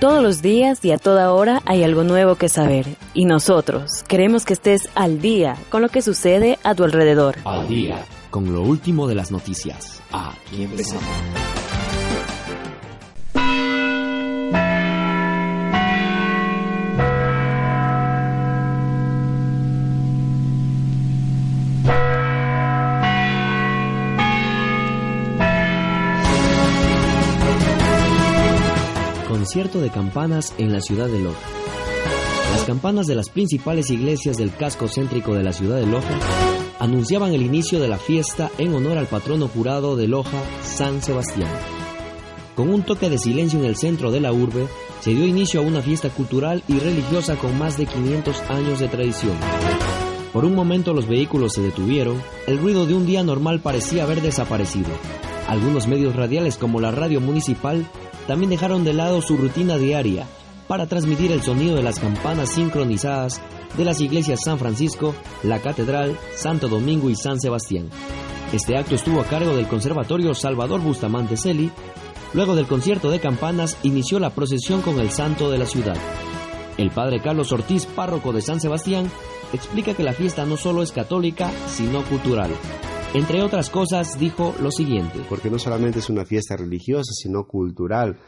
Todos los días y a toda hora hay algo nuevo que saber y nosotros queremos que estés al día con lo que sucede a tu alrededor. Al día con lo último de las noticias. Aquí empezamos. Concierto de campanas en la ciudad de Loja. Las campanas de las principales iglesias del casco céntrico de la ciudad de Loja anunciaban el inicio de la fiesta en honor al patrono jurado de Loja, San Sebastián. Con un toque de silencio en el centro de la urbe, se dio inicio a una fiesta cultural y religiosa con más de 500 años de tradición. Por un momento los vehículos se detuvieron, el ruido de un día normal parecía haber desaparecido. Algunos medios radiales como la radio municipal también dejaron de lado su rutina diaria para transmitir el sonido de las campanas sincronizadas de las iglesias San Francisco, la Catedral, Santo Domingo y San Sebastián. Este acto estuvo a cargo del Conservatorio Salvador Bustamante Celi. Luego del concierto de campanas inició la procesión con el santo de la ciudad. El padre Carlos Ortiz, párroco de San Sebastián, explica que la fiesta no solo es católica, sino cultural. Entre otras cosas, dijo lo siguiente. Porque no solamente es una fiesta religiosa, sino cultural,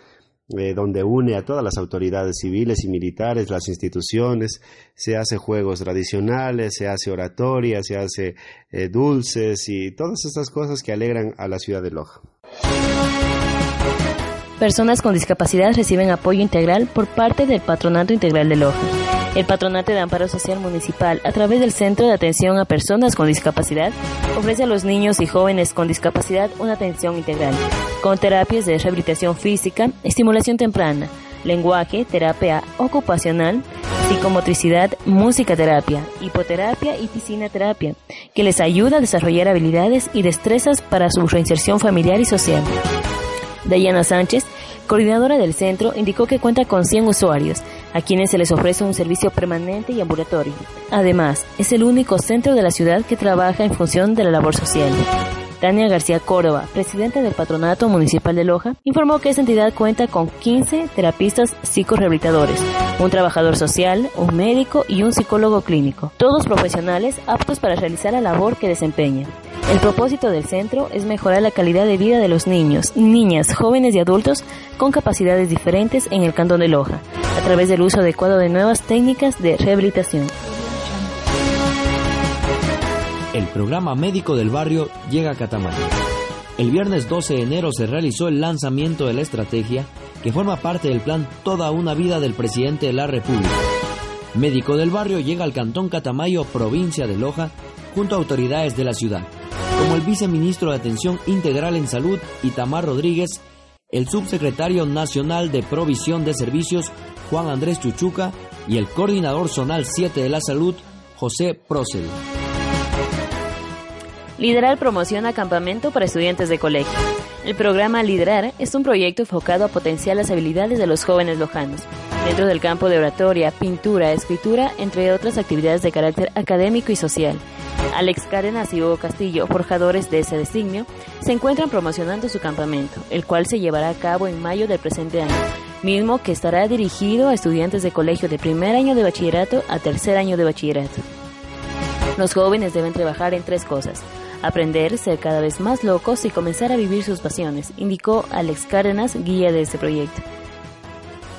eh, donde une a todas las autoridades civiles y militares, las instituciones, se hace juegos tradicionales, se hace oratoria, se hace eh, dulces y todas estas cosas que alegran a la ciudad de Loja. Personas con discapacidad reciben apoyo integral por parte del Patronato Integral de Loja. El Patronato de Amparo Social Municipal, a través del Centro de Atención a Personas con Discapacidad, ofrece a los niños y jóvenes con discapacidad una atención integral, con terapias de rehabilitación física, estimulación temprana, lenguaje, terapia ocupacional, psicomotricidad, música terapia, hipoterapia y piscina terapia, que les ayuda a desarrollar habilidades y destrezas para su reinserción familiar y social. Dayana Sánchez, coordinadora del centro, indicó que cuenta con 100 usuarios, a quienes se les ofrece un servicio permanente y ambulatorio. Además, es el único centro de la ciudad que trabaja en función de la labor social. Tania García Córdoba, presidenta del Patronato Municipal de Loja, informó que esta entidad cuenta con 15 terapistas psicorehabilitadores, un trabajador social, un médico y un psicólogo clínico, todos profesionales aptos para realizar la labor que desempeñan. El propósito del centro es mejorar la calidad de vida de los niños, niñas, jóvenes y adultos con capacidades diferentes en el cantón de Loja, a través del uso adecuado de nuevas técnicas de rehabilitación. El programa médico del barrio llega a Catamayo. El viernes 12 de enero se realizó el lanzamiento de la estrategia que forma parte del plan Toda una vida del presidente de la República. Médico del barrio llega al Cantón Catamayo, provincia de Loja, junto a autoridades de la ciudad, como el viceministro de Atención Integral en Salud, Itamar Rodríguez, el subsecretario nacional de Provisión de Servicios, Juan Andrés Chuchuca, y el coordinador zonal 7 de la Salud, José Procel. Liderar promociona campamento para estudiantes de colegio. El programa Liderar es un proyecto enfocado a potenciar las habilidades de los jóvenes lojanos, dentro del campo de oratoria, pintura, escritura, entre otras actividades de carácter académico y social. Alex Cárdenas y Hugo Castillo, forjadores de ese designio, se encuentran promocionando su campamento, el cual se llevará a cabo en mayo del presente año, mismo que estará dirigido a estudiantes de colegio de primer año de bachillerato a tercer año de bachillerato. Los jóvenes deben trabajar en tres cosas aprender, ser cada vez más locos y comenzar a vivir sus pasiones, indicó Alex Cárdenas, guía de este proyecto.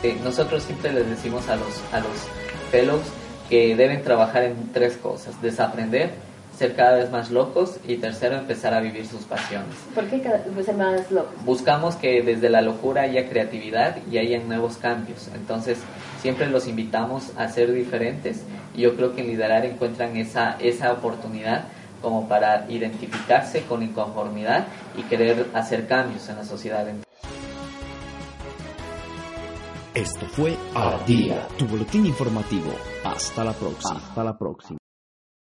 Eh, nosotros siempre les decimos a los, a los fellows que deben trabajar en tres cosas, desaprender, ser cada vez más locos y tercero, empezar a vivir sus pasiones. ¿Por qué cada vez ser más locos? Buscamos que desde la locura haya creatividad y haya nuevos cambios. Entonces, siempre los invitamos a ser diferentes y yo creo que en Liderar encuentran esa, esa oportunidad como para identificarse con inconformidad y querer hacer cambios en la sociedad. Esto fue A Día, tu boletín informativo. Hasta la próxima. Hasta la próxima.